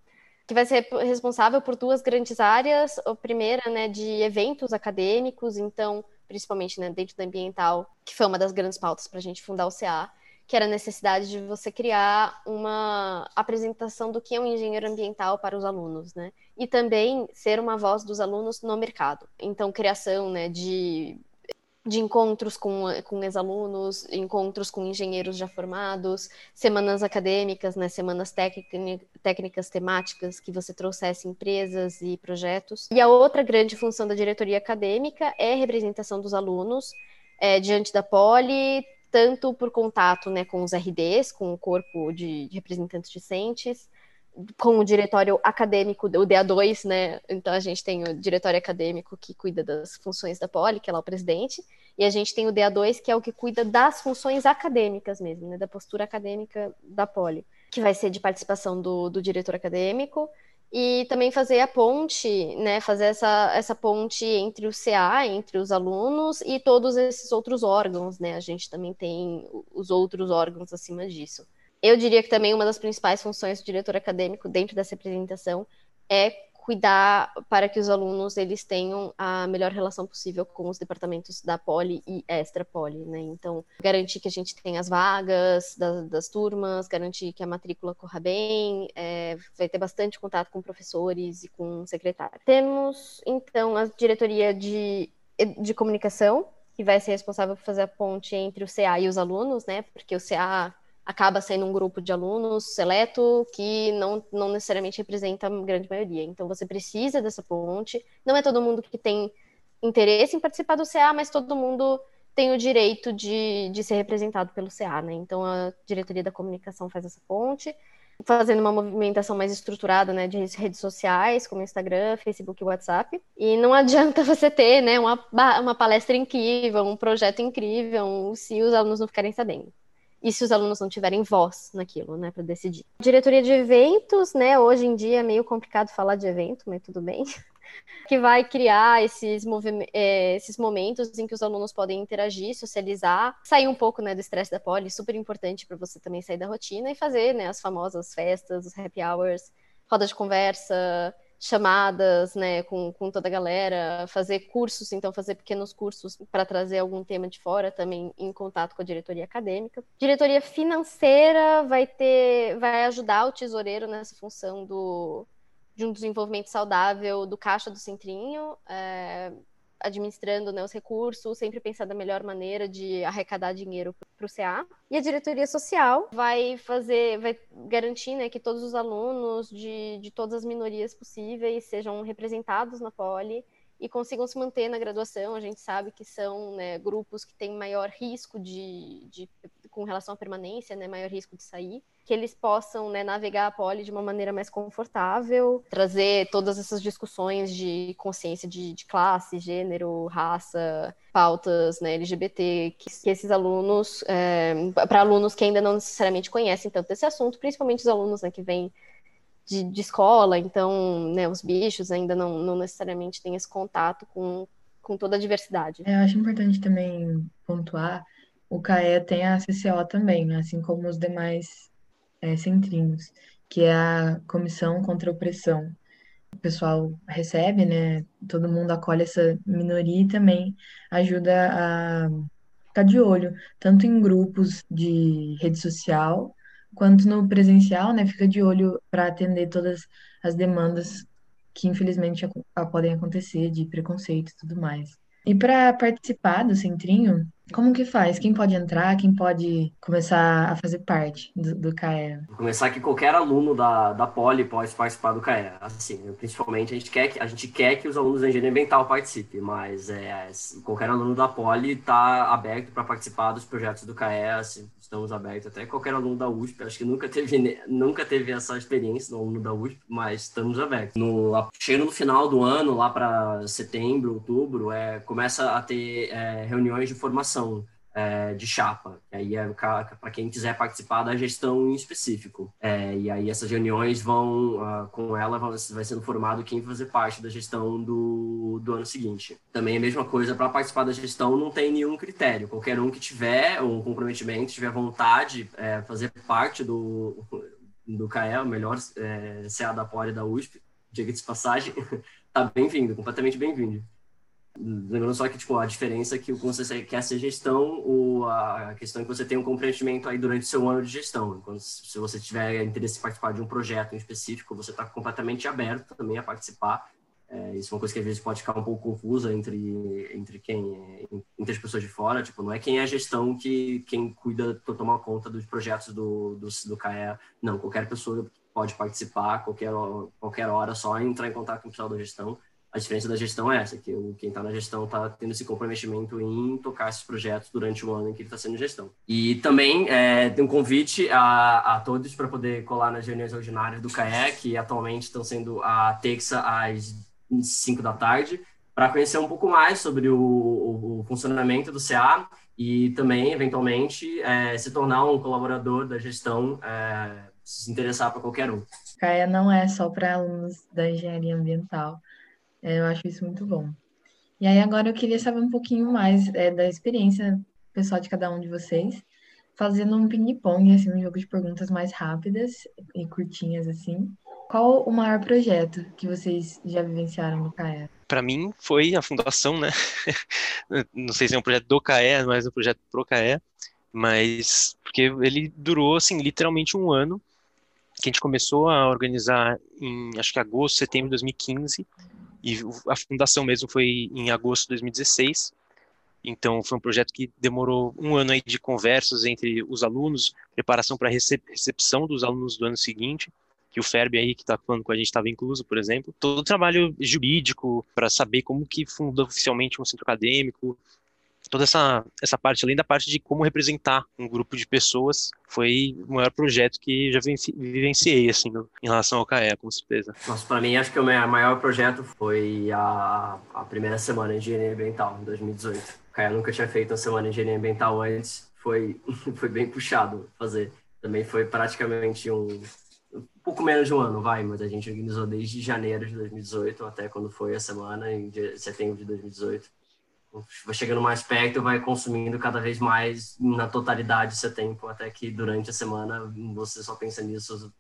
que vai ser responsável por duas grandes áreas. A primeira, né, de eventos acadêmicos, então, principalmente né, dentro da ambiental, que foi uma das grandes pautas para a gente fundar o CA, que era a necessidade de você criar uma apresentação do que é um engenheiro ambiental para os alunos, né? E também ser uma voz dos alunos no mercado. Então, criação né, de, de encontros com, com ex-alunos, encontros com engenheiros já formados, semanas acadêmicas, né, semanas técnicas temáticas que você trouxesse empresas e projetos. E a outra grande função da diretoria acadêmica é representação dos alunos é, diante da Poli, tanto por contato né, com os RDs, com o corpo de, de representantes discentes, com o diretório acadêmico, o DA2, né? Então a gente tem o diretório acadêmico que cuida das funções da Poli, que é lá o presidente, e a gente tem o DA2, que é o que cuida das funções acadêmicas mesmo, né? Da postura acadêmica da Poli, que vai ser de participação do, do diretor acadêmico, e também fazer a ponte, né, fazer essa, essa ponte entre o CA, entre os alunos e todos esses outros órgãos, né, a gente também tem os outros órgãos acima disso. Eu diria que também uma das principais funções do diretor acadêmico dentro dessa representação é cuidar para que os alunos eles tenham a melhor relação possível com os departamentos da Poli e Extra Poli, né? Então, garantir que a gente tenha as vagas das, das turmas, garantir que a matrícula corra bem, é, vai ter bastante contato com professores e com secretários. Temos, então, a diretoria de, de comunicação, que vai ser responsável por fazer a ponte entre o CA e os alunos, né? Porque o CA acaba sendo um grupo de alunos seleto que não, não necessariamente representa a grande maioria. Então, você precisa dessa ponte. Não é todo mundo que tem interesse em participar do CA, mas todo mundo tem o direito de, de ser representado pelo CA, né? Então, a diretoria da comunicação faz essa ponte, fazendo uma movimentação mais estruturada, né, de redes sociais, como Instagram, Facebook e WhatsApp. E não *laughs* adianta você ter, né, uma, uma palestra incrível, um projeto incrível, se os alunos não ficarem sabendo e se os alunos não tiverem voz naquilo, né, para decidir. Diretoria de eventos, né, hoje em dia é meio complicado falar de evento, mas tudo bem, *laughs* que vai criar esses, é, esses momentos em que os alunos podem interagir, socializar, sair um pouco, né, do estresse da poli, super importante para você também sair da rotina e fazer, né, as famosas festas, os happy hours, roda de conversa, chamadas, né, com, com toda a galera, fazer cursos, então fazer pequenos cursos para trazer algum tema de fora, também em contato com a diretoria acadêmica. Diretoria financeira vai ter, vai ajudar o tesoureiro nessa função do de um desenvolvimento saudável do caixa do centrinho, é, administrando né, os recursos, sempre pensar da melhor maneira de arrecadar dinheiro para o CA. E a diretoria social vai fazer, vai garantir né, que todos os alunos de, de todas as minorias possíveis sejam representados na Poli e consigam se manter na graduação. A gente sabe que são né, grupos que têm maior risco de, de, com relação à permanência, né, maior risco de sair que eles possam né, navegar a poli de uma maneira mais confortável, trazer todas essas discussões de consciência de, de classe, gênero, raça, pautas né, LGBT, que, que esses alunos, é, para alunos que ainda não necessariamente conhecem tanto esse assunto, principalmente os alunos né, que vêm de, de, escola, então né, os bichos ainda não, não necessariamente têm esse contato com, com toda a diversidade. É, eu acho importante também pontuar o CAE tem a CCO também, né? assim como os demais é, centrinhos, que é a Comissão contra a Opressão. O pessoal recebe, né? Todo mundo acolhe essa minoria e também ajuda a ficar de olho, tanto em grupos de rede social, quanto no presencial, né? Fica de olho para atender todas as demandas que infelizmente podem acontecer de preconceito e tudo mais. E para participar do centrinho, como que faz? Quem pode entrar? Quem pode começar a fazer parte do, do? Vou começar que qualquer aluno da, da Poli pode participar do CAE. Assim, principalmente a gente quer que, a gente quer que os alunos da engenharia ambiental participem, mas é, qualquer aluno da Poli está aberto para participar dos projetos do CAE. Assim, estamos abertos até qualquer aluno da USP. Acho que nunca teve, nunca teve essa experiência no aluno da USP, mas estamos abertos. No, chegando no final do ano, lá para setembro, outubro, é, começa a ter é, reuniões de formação é, de chapa. E aí é para quem quiser participar da gestão em específico. É, e aí essas reuniões vão, uh, com ela, vai sendo formado quem vai fazer parte da gestão do, do ano seguinte. Também a mesma coisa, para participar da gestão não tem nenhum critério. Qualquer um que tiver um comprometimento, tiver vontade, é, fazer parte do, do CAE, o melhor é, CA da Poli da USP, diga de passagem, *laughs* tá bem-vindo, completamente bem-vindo. Lembrando só que, tipo, a diferença é que quando você quer ser gestão, o, a questão é que você tem um comprometimento aí durante o seu ano de gestão. Quando, se você tiver interesse em participar de um projeto em específico, você está completamente aberto também a participar. É, isso é uma coisa que às vezes pode ficar um pouco confusa entre, entre quem, entre as pessoas de fora. Tipo, não é quem é a gestão que quem cuida, toma conta dos projetos do, do, do CAE. Não, qualquer pessoa pode participar, qualquer, qualquer hora, só entrar em contato com o pessoal da gestão a diferença da gestão é essa, que o, quem está na gestão está tendo esse comprometimento em tocar esses projetos durante o ano em que ele está sendo gestão. E também é, tem um convite a, a todos para poder colar nas reuniões ordinárias do CAE, que atualmente estão sendo a terça às 5 da tarde, para conhecer um pouco mais sobre o, o, o, funcionamento do CA e também, eventualmente, é, se tornar um colaborador da gestão, é, se interessar para qualquer um. CAE não é só para alunos da engenharia ambiental é, eu acho isso muito bom. E aí agora eu queria saber um pouquinho mais é, da experiência pessoal de cada um de vocês, fazendo um ping-pong, assim, um jogo de perguntas mais rápidas e curtinhas, assim. Qual o maior projeto que vocês já vivenciaram no CAE? Para mim foi a fundação, né? *laughs* Não sei se é um projeto do CAE, mas é um projeto pro CAE, mas porque ele durou assim literalmente um ano, que a gente começou a organizar em acho que agosto, setembro de 2015 e a fundação mesmo foi em agosto de 2016. Então, foi um projeto que demorou um ano aí de conversas entre os alunos, preparação para a recepção dos alunos do ano seguinte, que o Ferb aí, que está falando com a gente, estava incluso, por exemplo. Todo o trabalho jurídico para saber como que funda oficialmente um centro acadêmico, toda essa, essa parte, além da parte de como representar um grupo de pessoas, foi o maior projeto que já vivenciei, assim, em relação ao CAE, com certeza. Nossa, para mim, acho que o meu maior projeto foi a, a primeira semana de engenharia ambiental, em 2018. O CAE nunca tinha feito uma semana de engenharia ambiental antes, foi, *laughs* foi bem puxado fazer. Também foi praticamente um, um pouco menos de um ano, vai, mas a gente organizou desde janeiro de 2018 até quando foi a semana, em setembro de 2018 vai chegando mais perto, vai consumindo cada vez mais na totalidade seu tempo, até que durante a semana você só pensa nisso,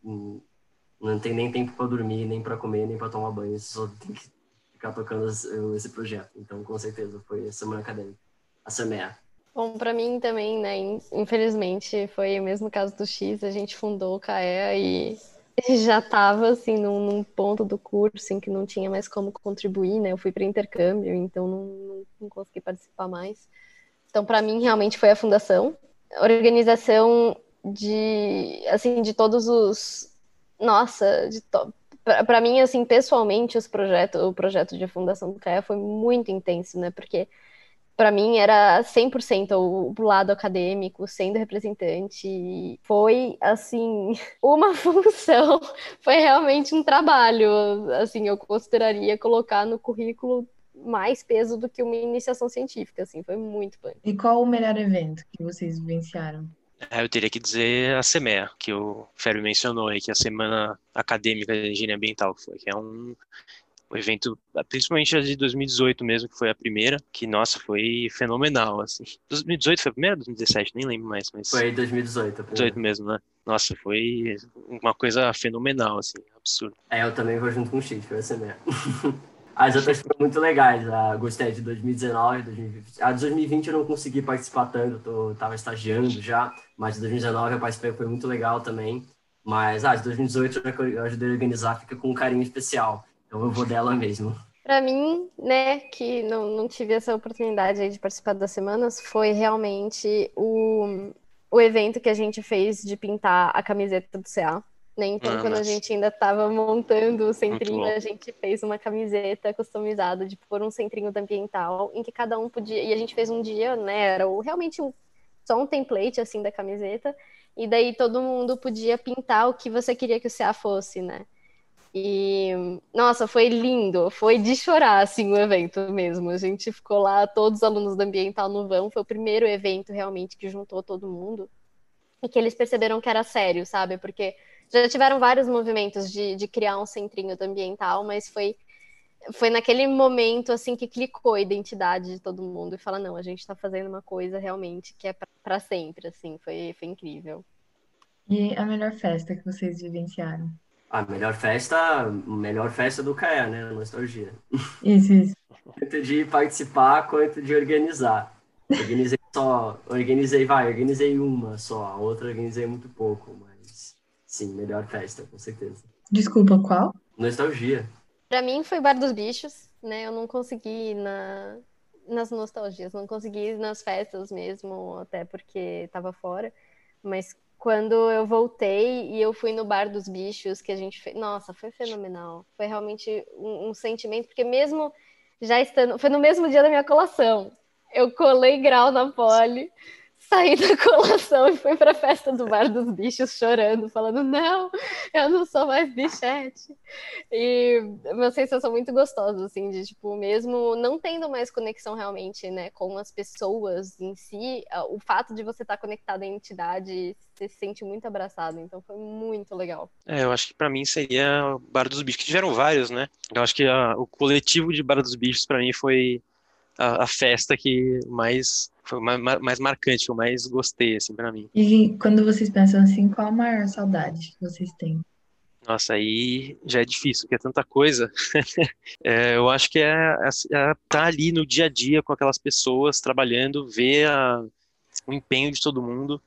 não tem nem tempo para dormir, nem para comer, nem para tomar banho, você só tem que ficar tocando esse projeto. Então, com certeza, foi a semana acadêmica, a SEMEA. Bom, para mim também, né, infelizmente, foi o mesmo caso do X, a gente fundou o CAEA e já estava assim num, num, ponto do curso em que não tinha mais como contribuir, né? Eu fui para intercâmbio, então não, não, não, consegui participar mais. Então, para mim, realmente foi a fundação, organização de, assim, de todos os, nossa, de to... para mim, assim, pessoalmente, os projetos, o projeto de fundação do CAE foi muito intenso, né? Porque para mim era 100% o, o lado acadêmico, sendo representante. Foi, assim, *laughs* uma *laughs* função, foi realmente um trabalho. Assim, eu consideraria colocar no currículo mais peso do que uma iniciação científica, assim, foi muito bom. E qual o melhor evento que vocês vivenciaram? É, eu teria que dizer a SEMEA, que o Ferro mencionou aí, que é a Semana Acadêmica de Engenharia Ambiental, foi, que é um o evento, principalmente a de 2018 mesmo, que foi a primeira, que, nossa, foi fenomenal, assim. 2018 foi a primeira 2017? Nem lembro mais, mas... Foi 2018. 2018 mesmo, né? Nossa, foi uma coisa fenomenal, assim, absurdo. É, eu também vou junto com o Chico, foi assim mesmo. *laughs* As outras foram muito legais. A, gostei de 2019, 2020. A de 2020 eu não consegui participar tanto, eu tava estagiando já, mas de 2019 eu participei, foi muito legal também. Mas ah, de 2018 eu ajudei a organizar, fica com um carinho especial. Então eu vou dela mesmo. Para mim, né, que não, não tive essa oportunidade de participar das semanas, foi realmente o, o evento que a gente fez de pintar a camiseta do CA. Né? Então, ah, quando a gente ainda estava montando o centrinho, a gente fez uma camiseta customizada de pôr um centrinho ambiental, em que cada um podia. E a gente fez um dia, né? Era realmente um, só um template assim da camiseta, e daí todo mundo podia pintar o que você queria que o CA fosse, né? E, nossa, foi lindo, foi de chorar, assim, o evento mesmo. A gente ficou lá, todos os alunos do Ambiental no vão, foi o primeiro evento realmente que juntou todo mundo. E que eles perceberam que era sério, sabe? Porque já tiveram vários movimentos de, de criar um centrinho do Ambiental, mas foi, foi naquele momento, assim, que clicou a identidade de todo mundo e fala, não, a gente está fazendo uma coisa realmente que é para sempre, assim, foi, foi incrível. E a melhor festa que vocês vivenciaram? A melhor festa, melhor festa do CAE, né? Nostalgia. Isso, isso. Tanto de participar quanto de organizar. Organizei só, organizei, vai, organizei uma só, a outra organizei muito pouco, mas sim, melhor festa, com certeza. Desculpa, qual? Nostalgia. Pra mim foi Bar dos Bichos, né? Eu não consegui ir na, nas nostalgias, não consegui ir nas festas mesmo, até porque tava fora. Mas quando eu voltei e eu fui no Bar dos Bichos, que a gente fez, nossa, foi fenomenal. Foi realmente um, um sentimento, porque mesmo já estando, foi no mesmo dia da minha colação. Eu colei grau na pole saí da colação e fui para a festa do bar dos bichos chorando, falando: não, eu não sou mais bichete. E uma sensação muito gostosa, assim, de tipo, mesmo não tendo mais conexão realmente, né, com as pessoas em si, o fato de você estar conectado à entidade, você se sente muito abraçado. Então foi muito legal. É, eu acho que para mim seria o Bar dos Bichos, que tiveram vários, né? Eu acho que a, o coletivo de Bar dos Bichos para mim foi a, a festa que mais foi mais, mais marcante, que eu mais gostei, assim, para mim. E quando vocês pensam assim, qual a maior saudade que vocês têm? Nossa, aí já é difícil, porque é tanta coisa. *laughs* é, eu acho que é, é, é estar tá ali no dia a dia com aquelas pessoas, trabalhando, ver a, o empenho de todo mundo,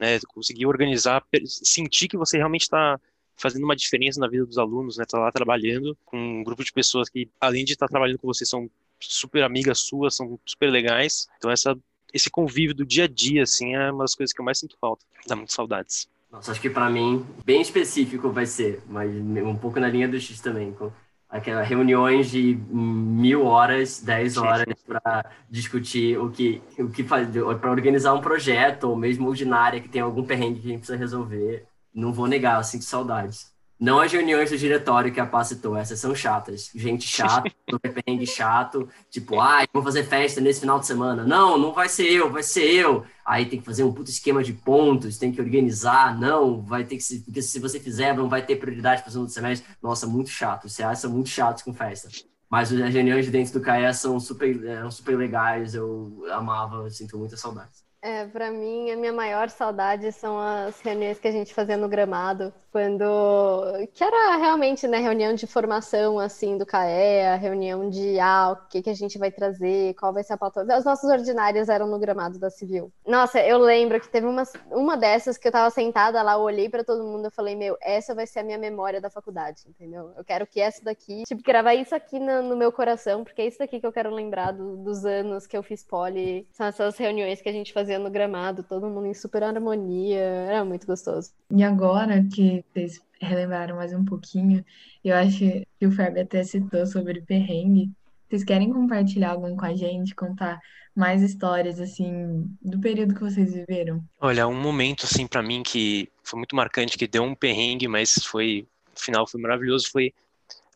né, conseguir organizar, sentir que você realmente está fazendo uma diferença na vida dos alunos, né, tá lá trabalhando com um grupo de pessoas que, além de estar tá trabalhando com você, são super amigas suas, são super legais. Então essa esse convívio do dia a dia, assim, é uma das coisas que eu mais sinto falta. Dá muitas saudades. Nossa, acho que para mim, bem específico vai ser, mas um pouco na linha do X também, com aquelas reuniões de mil horas, dez horas para discutir o que, o que fazer, para organizar um projeto, ou mesmo ordinária que tem algum perrengue que a gente precisa resolver. Não vou negar, eu sinto saudades. Não as reuniões do diretório que a Pá citou, essas são chatas. Gente chata, *laughs* perrengue chato, tipo, ai, ah, vou fazer festa nesse final de semana. Não, não vai ser eu, vai ser eu. Aí tem que fazer um puto esquema de pontos, tem que organizar. Não, vai ter que se, porque se você fizer, não vai ter prioridade para o segundo semestre. Nossa, muito chato. Os CA são muito chatos com festa. Mas as reuniões de dentro do CAE são super, eram super legais, eu amava, eu sinto muita saudade. É, para mim, a minha maior saudade são as reuniões que a gente fazia no gramado, quando que era realmente, né, reunião de formação assim do CAEA, reunião de ah, o que que a gente vai trazer, qual vai ser a pauta. As nossas ordinárias eram no gramado da Civil. Nossa, eu lembro que teve uma, uma dessas que eu tava sentada lá, eu olhei para todo mundo e falei, meu, essa vai ser a minha memória da faculdade, entendeu? Eu quero que essa daqui, tipo, gravar isso aqui no, no meu coração, porque é isso daqui que eu quero lembrar do, dos anos que eu fiz poli, são essas reuniões que a gente fazia no gramado, todo mundo em super harmonia, era muito gostoso. E agora que vocês relembraram mais um pouquinho, eu acho que o Fábio até citou sobre perrengue. Vocês querem compartilhar algum com a gente, contar mais histórias assim do período que vocês viveram? Olha, um momento assim para mim que foi muito marcante, que deu um perrengue, mas foi, no final foi maravilhoso, foi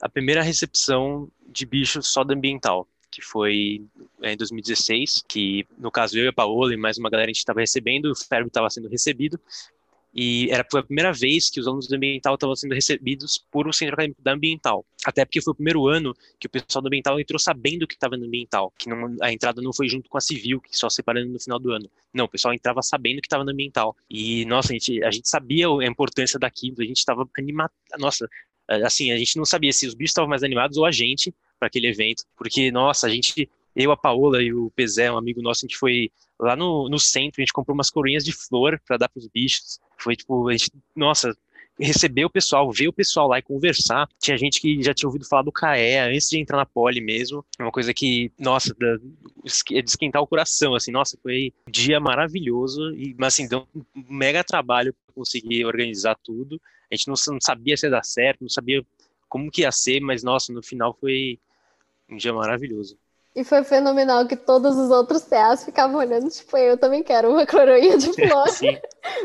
a primeira recepção de bicho só da ambiental que foi é, em 2016, que no caso eu e a Paola e mais uma galera a gente estava recebendo, o Ferb estava sendo recebido, e era a primeira vez que os alunos do ambiental estavam sendo recebidos por um centro acadêmico da ambiental. Até porque foi o primeiro ano que o pessoal do ambiental entrou sabendo que estava no ambiental, que não, a entrada não foi junto com a civil, que só separando no final do ano. Não, o pessoal entrava sabendo que estava no ambiental. E, nossa, a gente, a gente sabia a importância daquilo, a gente estava animado. Nossa, assim, a gente não sabia se os bichos estavam mais animados ou a gente para aquele evento, porque, nossa, a gente eu, a Paola e o Pezé, um amigo nosso, a gente foi lá no, no centro, a gente comprou umas coroinhas de flor para dar para os bichos. Foi tipo, a gente, nossa, receber o pessoal, ver o pessoal lá e conversar. Tinha gente que já tinha ouvido falar do CAEA antes de entrar na poli mesmo. É uma coisa que, nossa, é de esquentar o coração, assim, nossa, foi um dia maravilhoso, e, mas assim, deu um mega trabalho para conseguir organizar tudo. A gente não, não sabia se ia dar certo, não sabia como que ia ser, mas nossa, no final foi um dia maravilhoso. E foi fenomenal que todos os outros CAs ficavam olhando, tipo, eu também quero uma *laughs* coroinha de *laughs* flor.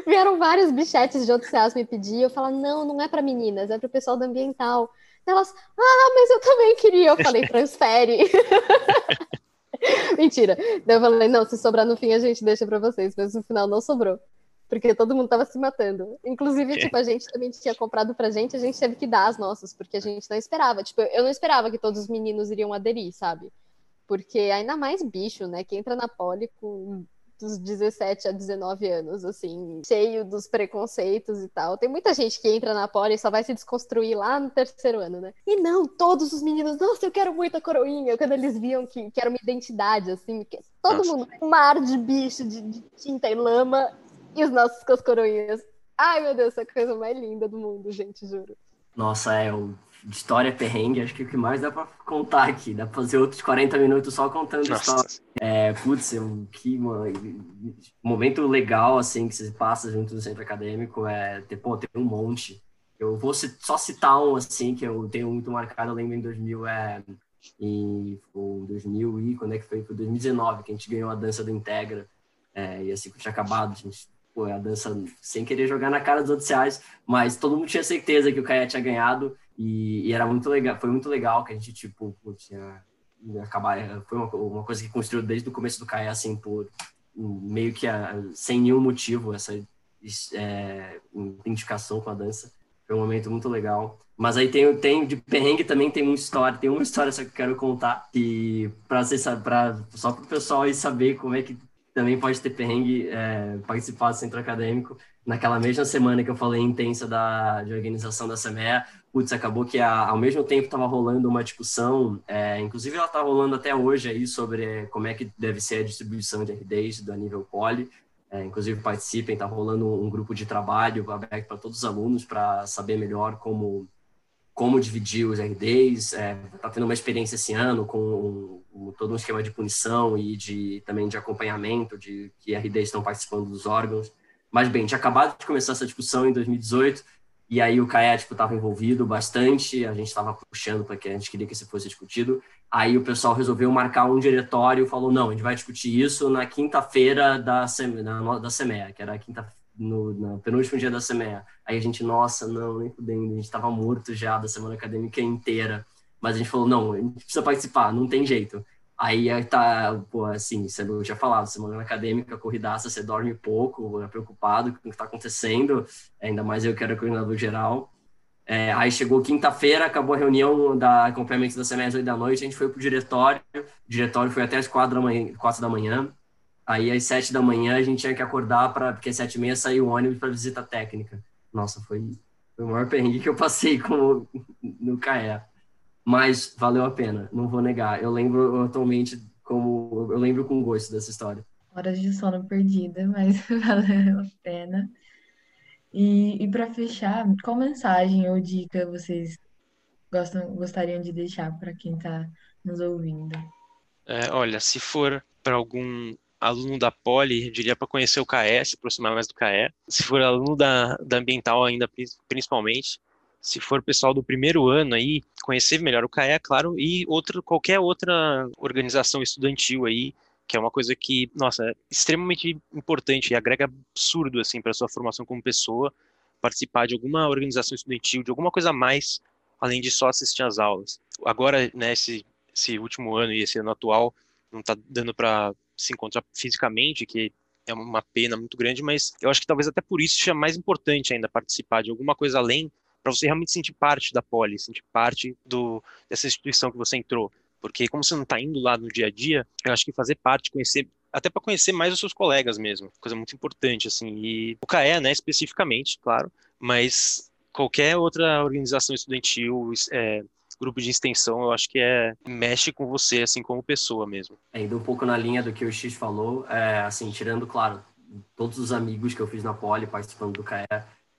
Vieram vários bichetes de outros CAs me pedir, eu falava, não, não é para meninas, é para o pessoal do ambiental. Elas, ah, mas eu também queria. Eu falei, transfere. *laughs* Mentira. Daí eu falei, não, se sobrar no fim a gente deixa para vocês, mas no final não sobrou. Porque todo mundo tava se matando. Inclusive, tipo, a gente também tinha comprado pra gente, a gente teve que dar as nossas, porque a gente não esperava. Tipo, eu não esperava que todos os meninos iriam aderir, sabe? Porque ainda mais bicho, né? Que entra na poli com dos 17 a 19 anos, assim, cheio dos preconceitos e tal. Tem muita gente que entra na poli e só vai se desconstruir lá no terceiro ano, né? E não, todos os meninos, nossa, eu quero muito a coroinha, quando eles viam que, que era uma identidade, assim, que todo nossa. mundo, um mar de bicho, de, de tinta e lama, e os nossos com as coroinhas. Ai, meu Deus, essa coisa mais linda do mundo, gente, juro. Nossa, é o história perrengue, acho que é o que mais dá pra contar aqui. Dá pra fazer outros 40 minutos só contando Nossa. história. É, putz, um, que mano, momento legal, assim, que você passa junto no centro acadêmico é ter, pô, tem um monte. Eu vou só citar um, assim, que eu tenho muito marcado, eu lembro em 2000, é, em 2000 e, quando é que foi? Foi 2019, que a gente ganhou a dança do Integra. É, e assim, que tinha acabado, a gente pô, a dança sem querer jogar na cara dos outros reais, mas todo mundo tinha certeza que o Caia tinha ganhado e, e, era muito legal, foi muito legal que a gente, tipo, tinha acabar, foi uma, uma, coisa que construiu desde o começo do Caia, assim, por meio que a, sem nenhum motivo, essa é, identificação com a dança. Foi um momento muito legal. Mas aí tem, tem de perrengue também tem uma história, tem uma história só que eu quero contar, que para só para o pessoal aí saber como é que também pode ter perrengue é, participar do centro acadêmico. Naquela mesma semana que eu falei intensa da, de organização da CMEA, putz, acabou que a, ao mesmo tempo estava rolando uma discussão, é, inclusive ela está rolando até hoje aí sobre como é que deve ser a distribuição de RDs do nível poli. É, inclusive participem, está rolando um grupo de trabalho aberto para todos os alunos para saber melhor como como dividir os RDs, está é, tá tendo uma experiência esse ano com um, um, todo um esquema de punição e de também de acompanhamento de que RDs estão participando dos órgãos. Mas bem, tinha acabado de começar essa discussão em 2018 e aí o CAE tipo estava envolvido bastante, a gente estava puxando para que a gente queria que isso fosse discutido. Aí o pessoal resolveu marcar um diretório, falou não, a gente vai discutir isso na quinta-feira da da CEMEA, que era a quinta no, no penúltimo dia da semana. Aí a gente, nossa, não, nem fudendo, a gente tava morto já da semana acadêmica inteira. Mas a gente falou, não, a gente precisa participar, não tem jeito. Aí tá, pô, assim, eu já falado, semana acadêmica, corridaça, você dorme pouco, é preocupado com o que está acontecendo, ainda mais eu que era coordenador geral. É, aí chegou quinta-feira, acabou a reunião da acompanhamento da semestre da noite, a gente foi pro diretório, o diretório foi até as quatro da manhã, da manhã Aí às sete da manhã a gente tinha que acordar para porque às sete e meia saiu o ônibus para visita técnica. Nossa, foi, foi o maior perrengue que eu passei com, no CAE. Mas valeu a pena, não vou negar. Eu lembro atualmente como eu lembro com gosto dessa história. Horas de sono perdida, *laughs* mas valeu a pena. E, e para fechar, qual mensagem ou dica vocês gostam, gostariam de deixar para quem está nos ouvindo? É, olha, se for para algum aluno da Poli, diria para conhecer o CAE, se aproximar mais do CAE. Se for aluno da, da Ambiental ainda, principalmente, se for pessoal do primeiro ano aí, conhecer melhor o CAE, é claro, e outra, qualquer outra organização estudantil aí, que é uma coisa que, nossa, é extremamente importante e agrega absurdo, assim, para sua formação como pessoa, participar de alguma organização estudantil, de alguma coisa a mais, além de só assistir às aulas. Agora, né, esse, esse último ano e esse ano atual, não está dando para se encontrar fisicamente, que é uma pena muito grande, mas eu acho que talvez até por isso seja mais importante ainda participar de alguma coisa além, para você realmente sentir parte da poli, sentir parte do, dessa instituição que você entrou. Porque como você não está indo lá no dia a dia, eu acho que fazer parte, conhecer, até para conhecer mais os seus colegas mesmo, coisa muito importante, assim. E o CAE, né, especificamente, claro, mas qualquer outra organização estudantil, é, grupo de extensão, eu acho que é mexe com você, assim, como pessoa mesmo. É, indo um pouco na linha do que o X falou, é, assim, tirando, claro, todos os amigos que eu fiz na Poli participando do CAE,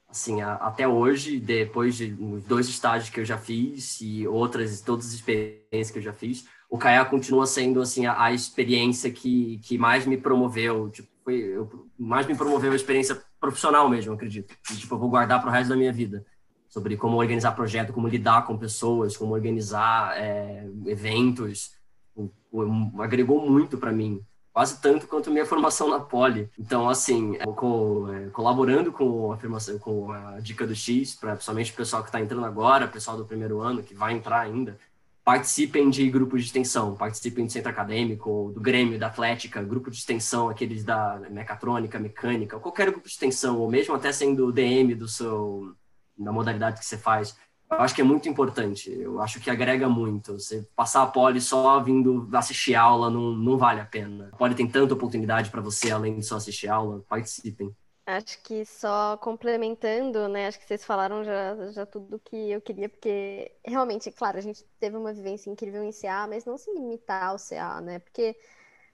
assim, a, até hoje, depois de dois estágios que eu já fiz e outras, todas as experiências que eu já fiz, o CAE continua sendo, assim, a, a experiência que, que mais me promoveu, tipo, foi, eu, mais me promoveu a experiência profissional mesmo, acredito. E, tipo, eu vou guardar para o resto da minha vida sobre como organizar projeto, como lidar com pessoas, como organizar é, eventos. O, o, agregou muito para mim, quase tanto quanto minha formação na Poli. Então, assim, é, com, é, colaborando com a afirmação, com a dica do X, para principalmente o pessoal que está entrando agora, o pessoal do primeiro ano que vai entrar ainda, participem de grupos de extensão, participem do centro acadêmico, do Grêmio, da Atlética, grupo de extensão, aqueles da mecatrônica, mecânica, qualquer grupo de extensão, ou mesmo até sendo DM do seu da modalidade que você faz, eu acho que é muito importante. Eu acho que agrega muito. Você passar a poli só vindo assistir aula não, não vale a pena. A poli tem tanta oportunidade para você além de só assistir aula. Participem. Acho que só complementando, né? Acho que vocês falaram já, já tudo que eu queria, porque realmente, claro, a gente teve uma vivência incrível em CA, mas não se limitar ao CA, né? Porque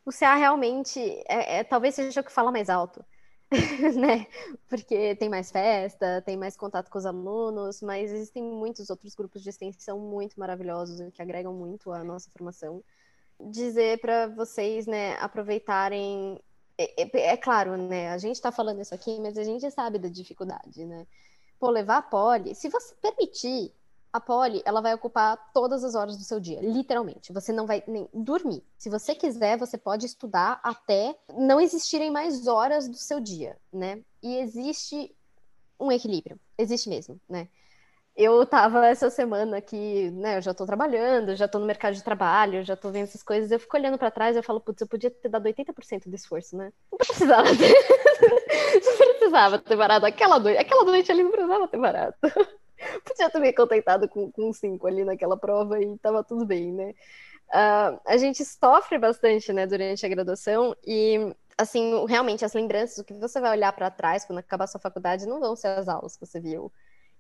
o CA realmente é, é talvez seja o que fala mais alto, *laughs* né? Porque tem mais festa, tem mais contato com os alunos, mas existem muitos outros grupos de extensão muito maravilhosos que agregam muito à nossa formação. Dizer para vocês, né, aproveitarem é, é, é, claro, né? A gente está falando isso aqui, mas a gente sabe da dificuldade, né? Pô, levar a poli, se você permitir, a poli, ela vai ocupar todas as horas do seu dia, literalmente. Você não vai nem dormir. Se você quiser, você pode estudar até não existirem mais horas do seu dia, né? E existe um equilíbrio, existe mesmo, né? eu tava essa semana aqui, né, eu já tô trabalhando, já tô no mercado de trabalho, já tô vendo essas coisas, eu fico olhando para trás eu falo, putz, eu podia ter dado 80% do esforço, né? Não precisava ter, *laughs* não precisava ter parado aquela noite, aquela noite ali não precisava ter parado. *laughs* podia ter me contentado com, com cinco ali naquela prova e tava tudo bem, né? Uh, a gente sofre bastante, né, durante a graduação e assim, realmente as lembranças, o que você vai olhar para trás quando acabar sua faculdade não vão ser as aulas que você viu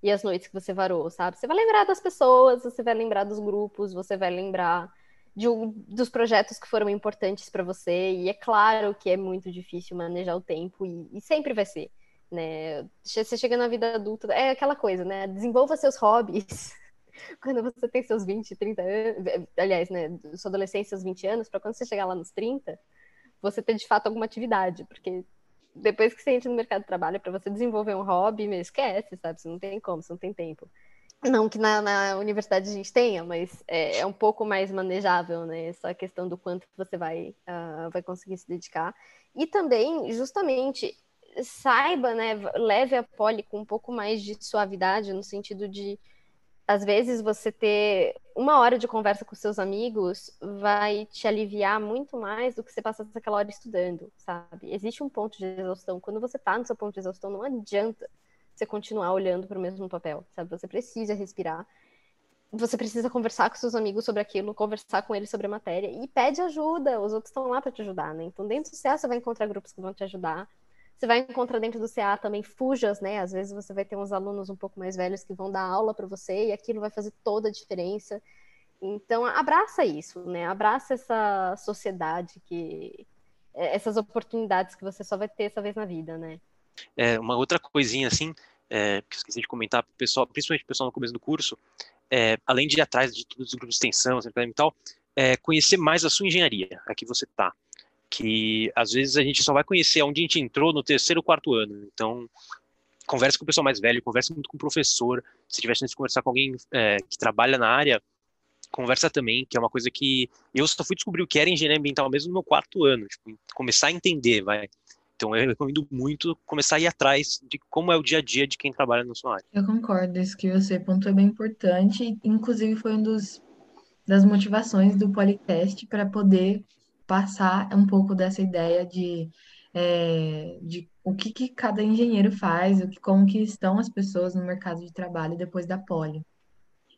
e as noites que você varou, sabe? Você vai lembrar das pessoas, você vai lembrar dos grupos, você vai lembrar de, dos projetos que foram importantes para você. E é claro que é muito difícil manejar o tempo, e, e sempre vai ser. Né? Você chega na vida adulta, é aquela coisa, né? Desenvolva seus hobbies *laughs* quando você tem seus 20, 30 anos, aliás, né, sua adolescência, seus 20 anos, para quando você chegar lá nos 30, você ter de fato alguma atividade, porque depois que você entra no mercado de trabalho, para você desenvolver um hobby, me esquece, sabe? Você não tem como, você não tem tempo. Não que na, na universidade a gente tenha, mas é, é, um pouco mais manejável, né? Essa questão do quanto você vai, uh, vai conseguir se dedicar. E também, justamente, saiba, né? Leve a poli com um pouco mais de suavidade, no sentido de às vezes você ter uma hora de conversa com seus amigos vai te aliviar muito mais do que você passar aquela hora estudando, sabe? Existe um ponto de exaustão. Quando você tá no seu ponto de exaustão, não adianta você continuar olhando para o mesmo papel, sabe? Você precisa respirar. Você precisa conversar com seus amigos sobre aquilo, conversar com eles sobre a matéria e pede ajuda. Os outros estão lá para te ajudar, né? Então, dentro do CA, você vai encontrar grupos que vão te ajudar você vai encontrar dentro do CA também fujas, né? Às vezes você vai ter uns alunos um pouco mais velhos que vão dar aula para você e aquilo vai fazer toda a diferença. Então, abraça isso, né? Abraça essa sociedade que é, essas oportunidades que você só vai ter essa vez na vida, né? É, uma outra coisinha assim, é, que esqueci de comentar para o pessoal, principalmente o pessoal no começo do curso, é, além de ir atrás de todos os grupos de extensão, e tal, é conhecer mais a sua engenharia, a que você está que às vezes a gente só vai conhecer onde a gente entrou no terceiro ou quarto ano. Então, converse com o pessoal mais velho, converse muito com o professor. Se tiver chance de conversar com alguém é, que trabalha na área, conversa também, que é uma coisa que eu só fui descobrir o que era engenharia ambiental mesmo no meu quarto ano, tipo, começar a entender, vai. Então eu recomendo muito começar a ir atrás de como é o dia a dia de quem trabalha na sua área. Eu concordo, isso que você pontuou é bem importante, inclusive foi um dos das motivações do Polytest para poder passar um pouco dessa ideia de, é, de o que, que cada engenheiro faz, o que, como que estão as pessoas no mercado de trabalho depois da poli.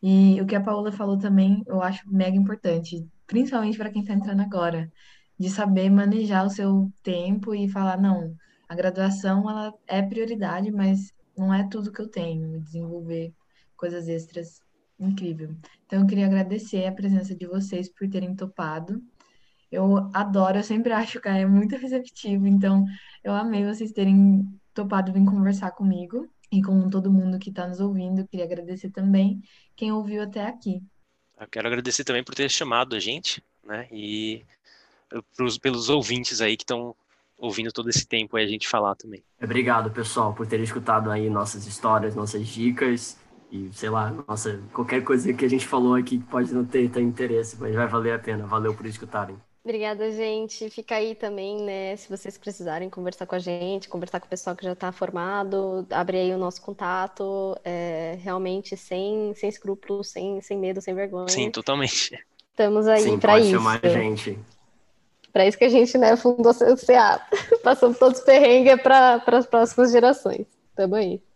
E o que a Paula falou também, eu acho mega importante, principalmente para quem está entrando agora, de saber manejar o seu tempo e falar, não, a graduação ela é prioridade, mas não é tudo que eu tenho, desenvolver coisas extras incrível. Então eu queria agradecer a presença de vocês por terem topado eu adoro, eu sempre acho que é muito receptivo, então eu amei vocês terem topado vir conversar comigo e com todo mundo que está nos ouvindo. Queria agradecer também quem ouviu até aqui. Eu quero agradecer também por ter chamado a gente, né? E pros, pelos ouvintes aí que estão ouvindo todo esse tempo aí a gente falar também. Obrigado, pessoal, por terem escutado aí nossas histórias, nossas dicas e sei lá, nossa, qualquer coisa que a gente falou aqui que pode não ter, ter interesse, mas vai valer a pena. Valeu por escutarem. Obrigada, gente. Fica aí também, né? Se vocês precisarem conversar com a gente, conversar com o pessoal que já está formado, abre aí o nosso contato, é, realmente sem, sem escrúpulos, sem, sem medo, sem vergonha. Sim, totalmente. Estamos aí para isso. chamar a gente. Para isso que a gente né, fundou o CA. *laughs* Passamos todos os perrengues para as próximas gerações. Tamo aí.